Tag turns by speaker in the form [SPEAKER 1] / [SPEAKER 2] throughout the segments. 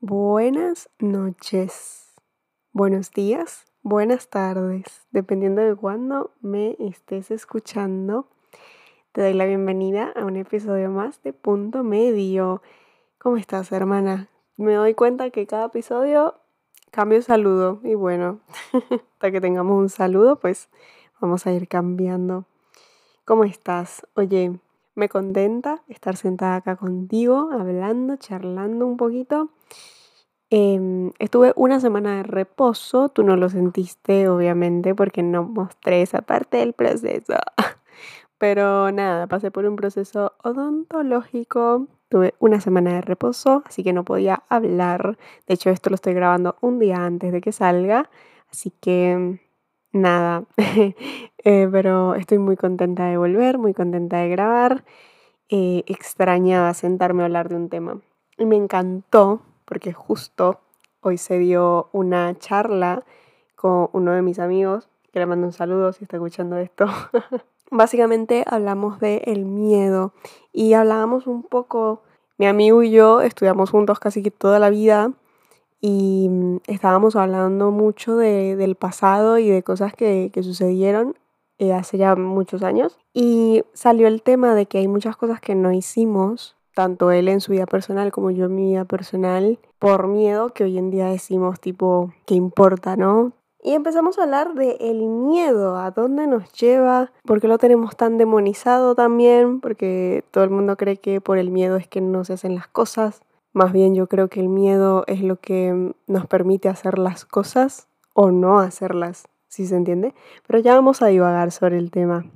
[SPEAKER 1] Buenas noches, buenos días, buenas tardes, dependiendo de cuándo me estés escuchando. Te doy la bienvenida a un episodio más de Punto Medio. ¿Cómo estás, hermana? Me doy cuenta que cada episodio cambio saludo y bueno, hasta que tengamos un saludo, pues vamos a ir cambiando. ¿Cómo estás? Oye, me contenta estar sentada acá contigo, hablando, charlando un poquito. Em, estuve una semana de reposo, tú no lo sentiste obviamente porque no mostré esa parte del proceso. Pero nada, pasé por un proceso odontológico, tuve una semana de reposo, así que no podía hablar. De hecho, esto lo estoy grabando un día antes de que salga, así que nada, eh, pero estoy muy contenta de volver, muy contenta de grabar. Eh, extrañaba sentarme a hablar de un tema. Y me encantó porque justo hoy se dio una charla con uno de mis amigos, que le mando un saludo si está escuchando esto. Básicamente hablamos de el miedo y hablábamos un poco, mi amigo y yo estudiamos juntos casi que toda la vida y mm, estábamos hablando mucho de, del pasado y de cosas que, que sucedieron eh, hace ya muchos años. Y salió el tema de que hay muchas cosas que no hicimos, tanto él en su vida personal como yo en mi vida personal, por miedo que hoy en día decimos tipo, ¿qué importa, no? Y empezamos a hablar de el miedo, a dónde nos lleva, por qué lo tenemos tan demonizado también, porque todo el mundo cree que por el miedo es que no se hacen las cosas. Más bien yo creo que el miedo es lo que nos permite hacer las cosas o no hacerlas, si se entiende. Pero ya vamos a divagar sobre el tema.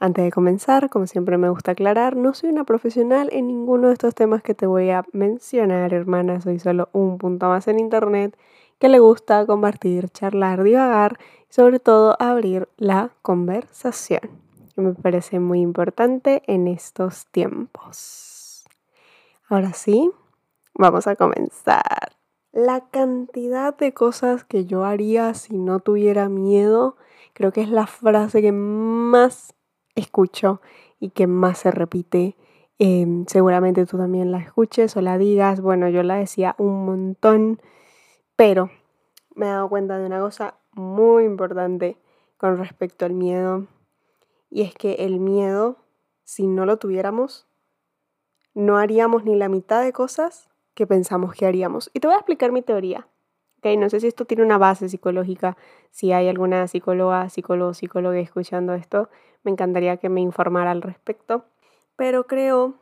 [SPEAKER 1] Antes de comenzar, como siempre me gusta aclarar, no soy una profesional en ninguno de estos temas que te voy a mencionar, hermana. Soy solo un punto más en internet que le gusta compartir, charlar, divagar y sobre todo abrir la conversación. Que me parece muy importante en estos tiempos. Ahora sí, Vamos a comenzar. La cantidad de cosas que yo haría si no tuviera miedo, creo que es la frase que más escucho y que más se repite. Em, seguramente tú también la escuches o la digas. Bueno, yo la decía un montón, pero me he dado cuenta de una cosa muy importante con respecto al miedo. Y es que el miedo, si no lo tuviéramos, no haríamos ni la mitad de cosas que pensamos que haríamos. Y te voy a explicar mi teoría. Okay, no sé si esto tiene una base psicológica, si hay alguna psicóloga, psicólogo, psicóloga escuchando esto, me encantaría que me informara al respecto. Pero creo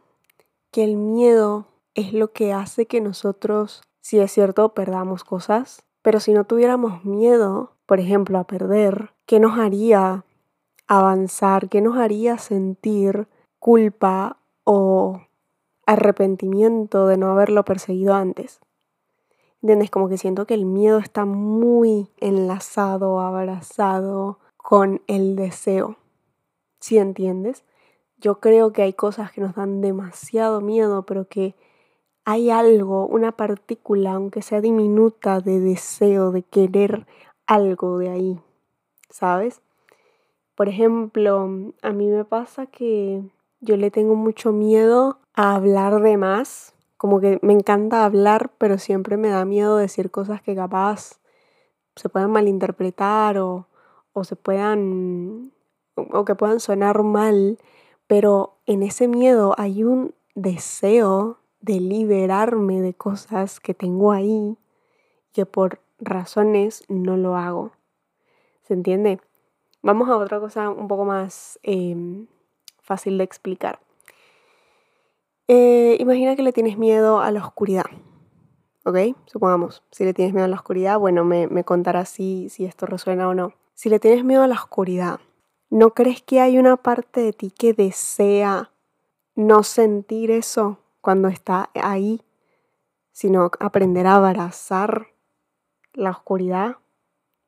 [SPEAKER 1] que el miedo es lo que hace que nosotros, si es cierto, perdamos cosas. Pero si no tuviéramos miedo, por ejemplo, a perder, ¿qué nos haría avanzar? ¿Qué nos haría sentir culpa o arrepentimiento de no haberlo perseguido antes. ¿Entiendes? Como que siento que el miedo está muy enlazado, abrazado con el deseo. ¿Sí entiendes? Yo creo que hay cosas que nos dan demasiado miedo, pero que hay algo, una partícula, aunque sea diminuta, de deseo, de querer algo de ahí, ¿sabes? Por ejemplo, a mí me pasa que yo le tengo mucho miedo a hablar de más. Como que me encanta hablar, pero siempre me da miedo decir cosas que capaz se puedan malinterpretar o, o se puedan o que puedan sonar mal, pero en ese miedo hay un deseo de liberarme de cosas que tengo ahí que por razones no lo hago. ¿Se entiende? Vamos a otra cosa un poco más em, fácil de explicar. Eh, imagina que le tienes miedo a la oscuridad. ¿Ok? Supongamos, si le tienes miedo a la oscuridad, bueno, me, me contarás si, si esto resuena o no. Si le tienes miedo a la oscuridad, ¿no crees que hay una parte de ti que desea no sentir eso cuando está ahí, sino aprender a abrazar la oscuridad?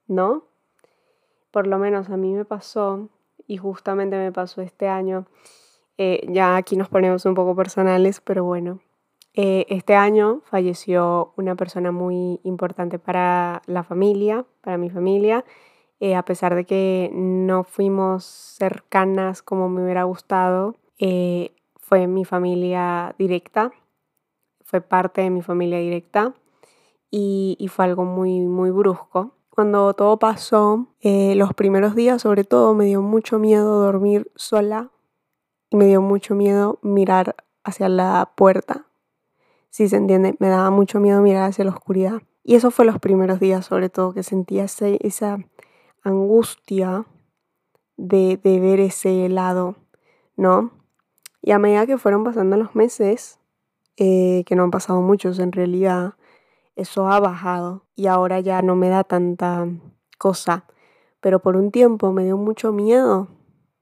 [SPEAKER 1] ¿No? Por lo menos a mí me pasó, y justamente me pasó este año, eh, ya aquí nos ponemos un poco personales, pero bueno. Eh, este año falleció una persona muy importante para la familia, para mi familia, eh, a pesar de que no fuimos cercanas como me hubiera gustado, fue mi familia directa, fue parte de mi familia directa. y, fue algo muy, muy brusco. Cuando todo pasó, eh, los primeros días sobre todo me dio mucho miedo dormir sola y me dio mucho miedo mirar hacia la puerta. Si se entiende, me daba mucho miedo mirar hacia la oscuridad. Y eso fue los primeros días sobre todo, que sentía esa angustia de, de ver ese lado, ¿no? Y a medida que fueron pasando los meses, eh, que no han pasado muchos en realidad, eso ha bajado y ahora ya no me da tanta cosa. Pero por un tiempo me dio mucho miedo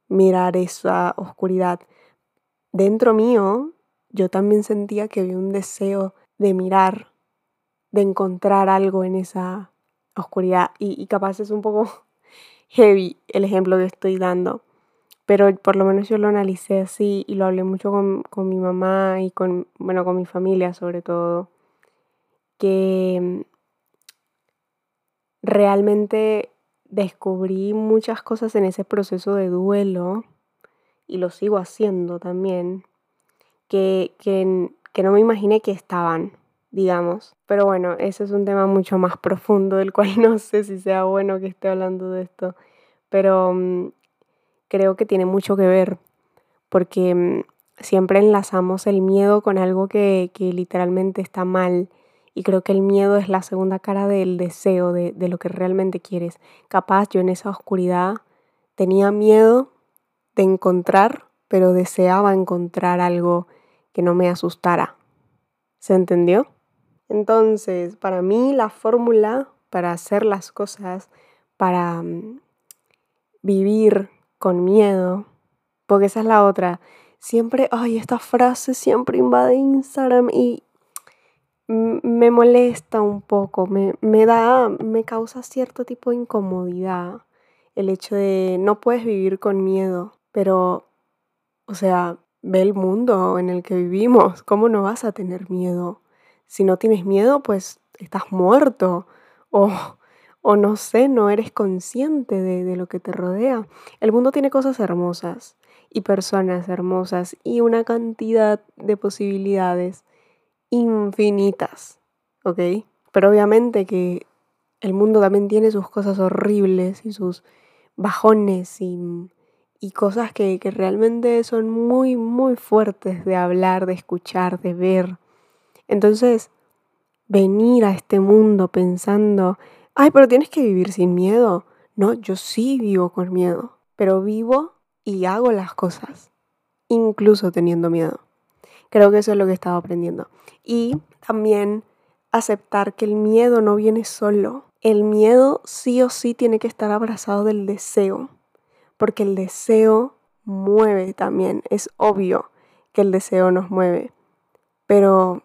[SPEAKER 1] mirar esa oscuridad. Dentro mío yo también sentía que había un deseo de mirar, de encontrar algo en esa oscuridad. Y, y capaz es un poco heavy el ejemplo que estoy dando pero por lo menos yo lo analicé así y lo hablé mucho con, con mi mamá y con, bueno, con mi familia sobre todo, que realmente descubrí muchas cosas en ese proceso de duelo y lo sigo haciendo también, que, que, que no me imaginé que estaban, digamos. Pero bueno, ese es un tema mucho más profundo del cual no sé si sea bueno que esté hablando de esto. Pero mm, creo que tiene mucho que ver, porque mm, siempre enlazamos el miedo con algo que, literalmente está mal. Y creo que el miedo es la segunda cara del deseo, de, de lo que realmente quieres. Capaz yo en esa oscuridad tenía miedo de encontrar, pero deseaba encontrar algo que no me asustara. ¿Se entendió? Entonces, para mí la fórmula para hacer las cosas, para mm, vivir con miedo, porque esa es la otra. Siempre, ay, esta frase siempre invade Instagram y me molesta un poco, me, me da, me causa cierto tipo de incomodidad el hecho de no puedes vivir con miedo, pero, o sea, ve el mundo en el que vivimos, ¿cómo no vas a tener miedo? Si no tienes miedo, pues estás muerto o o no sé, no eres consciente de, lo que te rodea. El mundo tiene cosas hermosas y personas hermosas y una cantidad de posibilidades infinitas, ¿ok? Pero obviamente que el mundo también tiene sus cosas horribles y sus bajones y, cosas que, que realmente son muy, muy fuertes de hablar, de escuchar, de ver. Entonces, venir a este mundo pensando ay, pero tienes que vivir sin miedo. No, yo sí vivo con miedo, pero vivo y hago las cosas, incluso teniendo miedo. Creo que eso es lo que he estado aprendiendo. Y también aceptar que el miedo no viene solo. El miedo sí o sí tiene que estar abrazado del deseo, porque el deseo mueve también. Es obvio que el deseo nos mueve, pero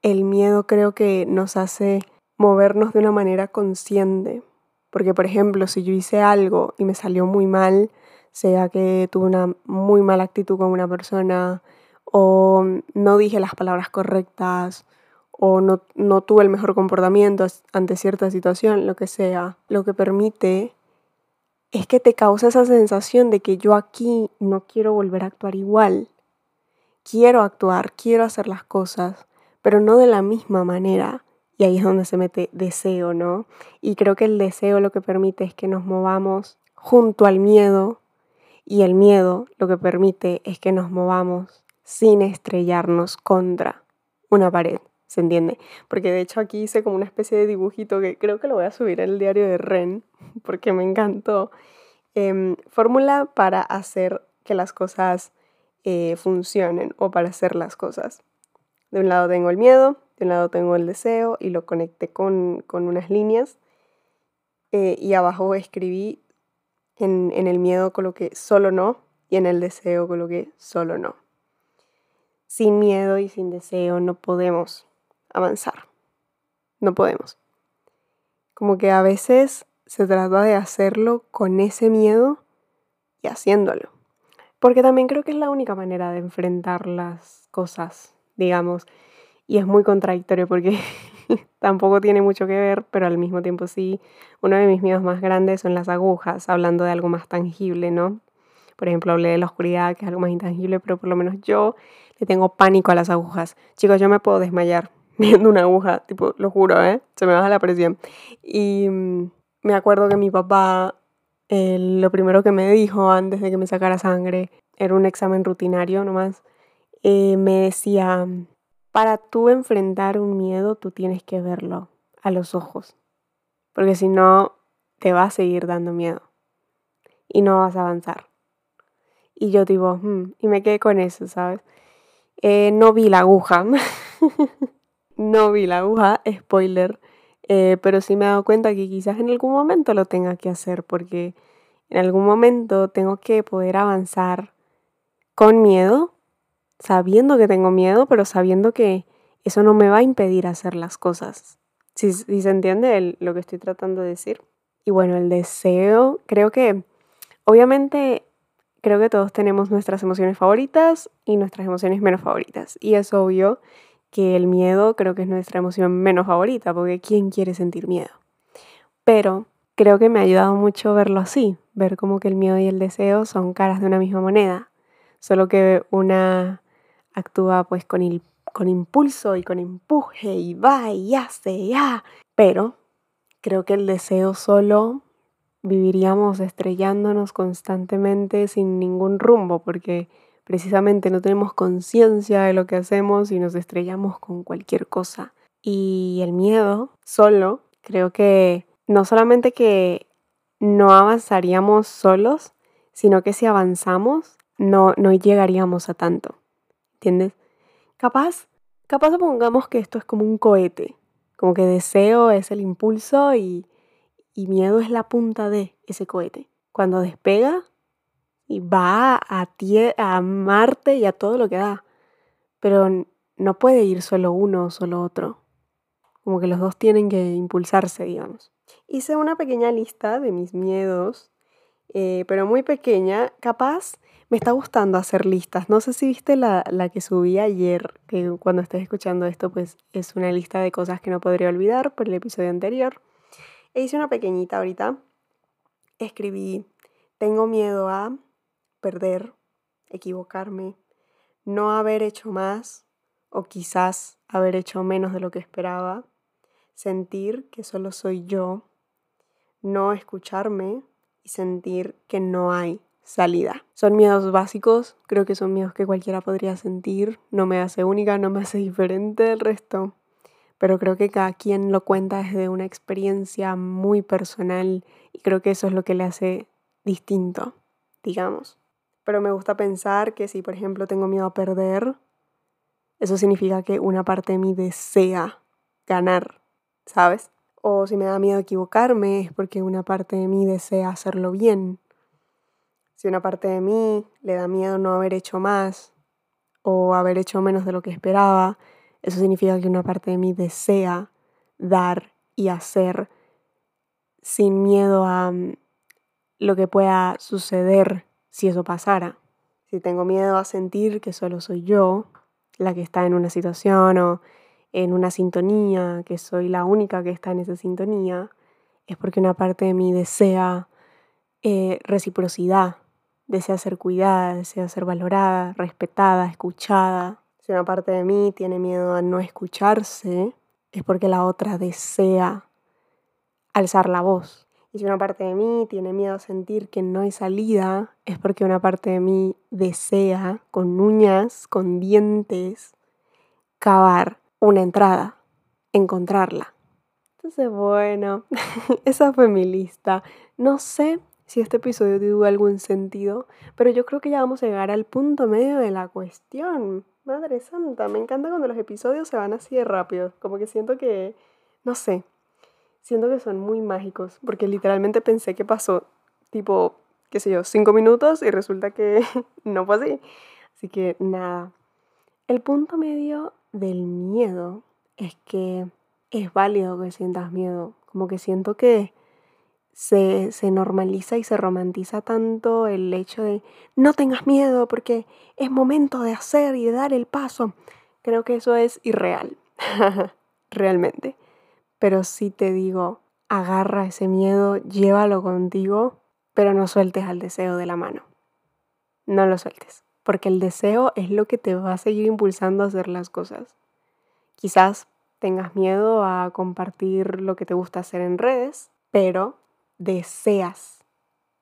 [SPEAKER 1] el miedo creo que nos hace movernos de una manera consciente. Porque, por ejemplo, si yo hice algo y me salió muy mal, sea que tuve una muy mala actitud con una persona, o no dije las palabras correctas, o no, tuve el mejor comportamiento ante cierta situación, lo que sea, lo que permite es que te causa esa sensación de que yo aquí no quiero volver a actuar igual. Quiero actuar, quiero hacer las cosas, pero no de la misma manera. Y ahí es donde se mete deseo, ¿no? Y creo que el deseo lo que permite es que nos movamos junto al miedo y el miedo lo que permite es que nos movamos sin estrellarnos contra una pared, ¿se entiende? Porque de hecho aquí hice como una especie de dibujito que creo que lo voy a subir al diario de Ren porque me encantó. Em, fórmula para hacer que las cosas eh, funcionen o para hacer las cosas. De un lado tengo el miedo, de un lado tengo el deseo y lo conecté con, unas líneas. Eh, y abajo escribí en, en el miedo coloqué solo no y en el deseo coloqué solo no. Sin miedo y sin deseo no podemos avanzar. No podemos. Como que a veces se trata de hacerlo con ese miedo y haciéndolo. Porque también creo que es la única manera de enfrentar las cosas, digamos. Y es muy contradictorio porque tampoco tiene mucho que ver, pero al mismo tiempo sí. Uno de mis miedos más grandes son las agujas, hablando de algo más tangible, ¿no? Por ejemplo, hablé de la oscuridad, que es algo más intangible, pero por lo menos yo le tengo pánico a las agujas. Chicos, yo me puedo desmayar. viendo una aguja, tipo, lo juro, ¿eh? Se me baja la presión. Y mm, me acuerdo que mi papá, lo primero que me dijo antes de que me sacara sangre, era un examen rutinario nomás, eh, me decía, para tú enfrentar un miedo, tú tienes que verlo a los ojos, porque si no, te va a seguir dando miedo y no vas a avanzar. Y yo digo, hmm", y me quedé con eso, ¿sabes? Eh, no vi la aguja. no vi la aguja, spoiler. Eh, pero sí me he dado cuenta que quizás en algún momento lo tenga que hacer porque en algún momento tengo que poder avanzar con miedo, sabiendo que tengo miedo, pero sabiendo que eso no me va a impedir hacer las cosas. Si, se entiende lo que estoy tratando de decir. Y bueno, el deseo, creo que obviamente creo que todos tenemos nuestras emociones favoritas y nuestras emociones menos favoritas. Y es obvio que el miedo creo que es nuestra emoción menos favorita, porque ¿quién quiere sentir miedo? Pero creo que me ha ayudado mucho verlo así, ver como que el miedo y el deseo son caras de una misma moneda, solo que una actúa pues con, con impulso y con empuje y va y hace ya, pero creo que el deseo solo viviríamos estrellándonos constantemente sin ningún rumbo, porque precisamente no tenemos conciencia de lo que hacemos y nos estrellamos con cualquier cosa. Y el miedo solo, creo que no solamente que no avanzaríamos solos, sino que si avanzamos, no, no llegaríamos a tanto. ¿Entiendes? Capaz, capaz supongamos que esto es como un cohete, como que deseo es el impulso y y miedo es la punta de ese cohete. Cuando despega y va a, a Marte y a todo lo que da. Pero no puede ir solo uno o solo otro. Como que los dos tienen que impulsarse, digamos. Hice una pequeña lista de mis miedos, eh, pero muy pequeña. Capaz me está gustando hacer listas. No sé si viste la, la que subí ayer, que cuando estés escuchando esto, pues es una lista de cosas que no podría olvidar por el episodio anterior. E hice una pequeñita ahorita. Escribí, tengo miedo a perder, equivocarme, no haber hecho más o quizás haber hecho menos de lo que esperaba, sentir que solo soy yo, no escucharme y sentir que no hay salida. Son miedos básicos, creo que son miedos que cualquiera podría sentir, no me hace única, no me hace diferente del resto pero creo que cada quien lo cuenta desde una experiencia muy personal y creo que eso es lo que le hace distinto, digamos. Pero me gusta pensar que si, por ejemplo, tengo miedo a perder, eso significa que una parte de mí desea ganar, ¿sabes? O si me da miedo equivocarme es porque una parte de mí desea hacerlo bien. Si una parte de mí le da miedo no haber hecho más o haber hecho menos de lo que esperaba, eso significa que una parte de mí desea dar y hacer sin miedo a mm, lo que pueda suceder si eso pasara. Si tengo miedo a sentir que solo soy yo la que está en una situación o en una sintonía, que soy la única que está en esa sintonía, es porque una parte de mí desea eh, reciprocidad, desea ser cuidada, desea ser valorada, respetada, escuchada. Si una parte de mí tiene miedo a no escucharse, es porque la otra desea alzar la voz. Y si una parte de mí tiene miedo a sentir que no hay salida, es porque una parte de mí desea, con uñas, con dientes, cavar una entrada, encontrarla. Entonces, bueno, esa fue mi lista. No sé si este episodio tuvo algún sentido, pero yo creo que ya vamos a llegar al punto medio de la cuestión. Madre santa, me encanta cuando los episodios se van así de rápido. Como que siento que, no sé, siento que son muy mágicos. Porque literalmente pensé que pasó tipo, qué sé yo, cinco minutos y resulta que no fue así. Así que nada. El punto medio del miedo es que es válido que sientas miedo. Como que siento que se, normaliza y se romantiza tanto el hecho de no tengas miedo porque es momento de hacer y de dar el paso. Creo que eso es irreal, realmente. Pero sí te digo, agarra ese miedo, llévalo contigo, pero no sueltes al deseo de la mano. No lo sueltes, porque el deseo es lo que te va a seguir impulsando a hacer las cosas. Quizás tengas miedo a compartir lo que te gusta hacer en redes, pero deseas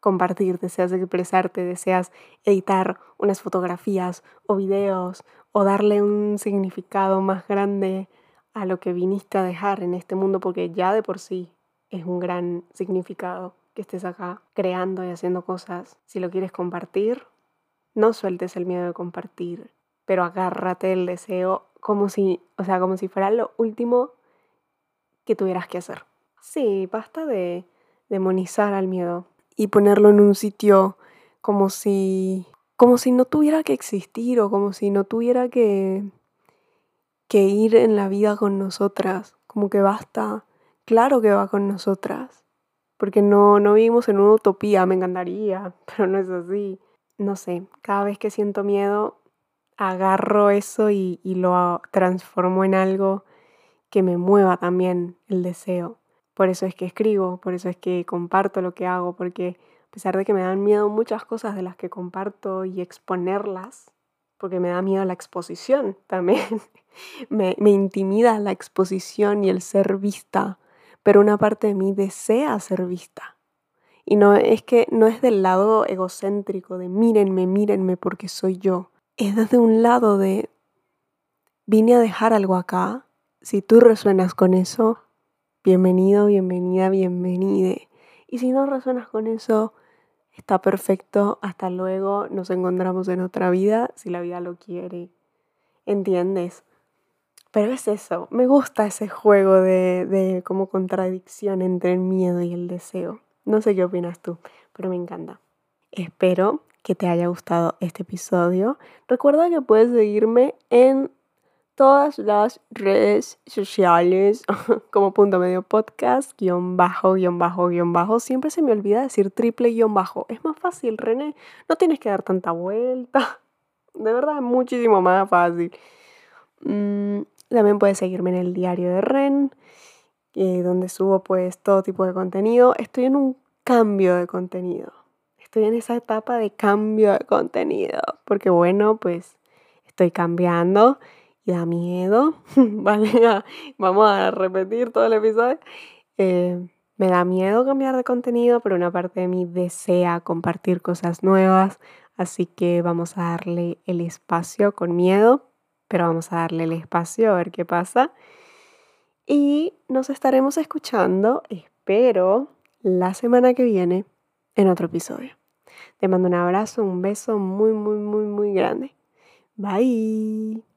[SPEAKER 1] compartir, deseas expresarte, deseas editar unas fotografías o videos o darle un significado más grande a lo que viniste a dejar en este mundo, porque ya de por sí es un gran significado que estés acá creando y haciendo cosas. Si lo quieres compartir, no sueltes el miedo de compartir, pero agárrate el deseo como si, o sea, como si fuera lo último que tuvieras que hacer. Sí, basta de demonizar al miedo y ponerlo en un sitio como si como si no tuviera que existir o como si no tuviera que que ir en la vida con nosotras, como que basta, claro que va con nosotras, porque no no vivimos en una utopía, me encantaría, pero no es así. No sé, cada vez que siento miedo agarro eso y, y lo transformo en algo que me mueva también el deseo. Por eso es que escribo, por eso es que comparto lo que hago, porque a pesar de que me dan miedo muchas cosas de las que comparto y exponerlas, porque me da miedo la exposición también, me, intimida la exposición y el ser vista, pero una parte de mí desea ser vista. Y no es que no es del lado egocéntrico de mírenme, mírenme porque soy yo. Es desde un lado de vine a dejar algo acá. Si tú resuenas con eso, bienvenido, bienvenida, bienvenide. Y si no resuenas con eso, está perfecto, hasta luego, nos encontramos en otra vida, si la vida lo quiere. ¿Entiendes? Pero es eso, me gusta ese juego de, de como contradicción entre el miedo y el deseo. No sé qué opinas tú, pero me encanta. Espero que te haya gustado este episodio. Recuerda que puedes seguirme en todas las redes sociales como punto medio podcast, guion bajo, guion bajo, guion bajo. Siempre se me olvida decir triple guion bajo. Es más fácil, René. No tienes que dar tanta vuelta. De verdad, es muchísimo más fácil. Mm, también puedes seguirme en el diario de Ren, eh, donde subo pues todo tipo de contenido. Estoy en un cambio de contenido. Estoy en esa etapa de cambio de contenido. Porque bueno, pues estoy cambiando y da miedo, ¿vale? Vamos a repetir todo el episodio. Eh, me da miedo cambiar de contenido, pero una parte de mí desea compartir cosas nuevas, así que vamos a darle el espacio con miedo, pero vamos a darle el espacio a ver qué pasa. Y nos estaremos escuchando, espero, la semana que viene en otro episodio. Te mando un abrazo, un beso muy, muy, muy, muy grande. Bye.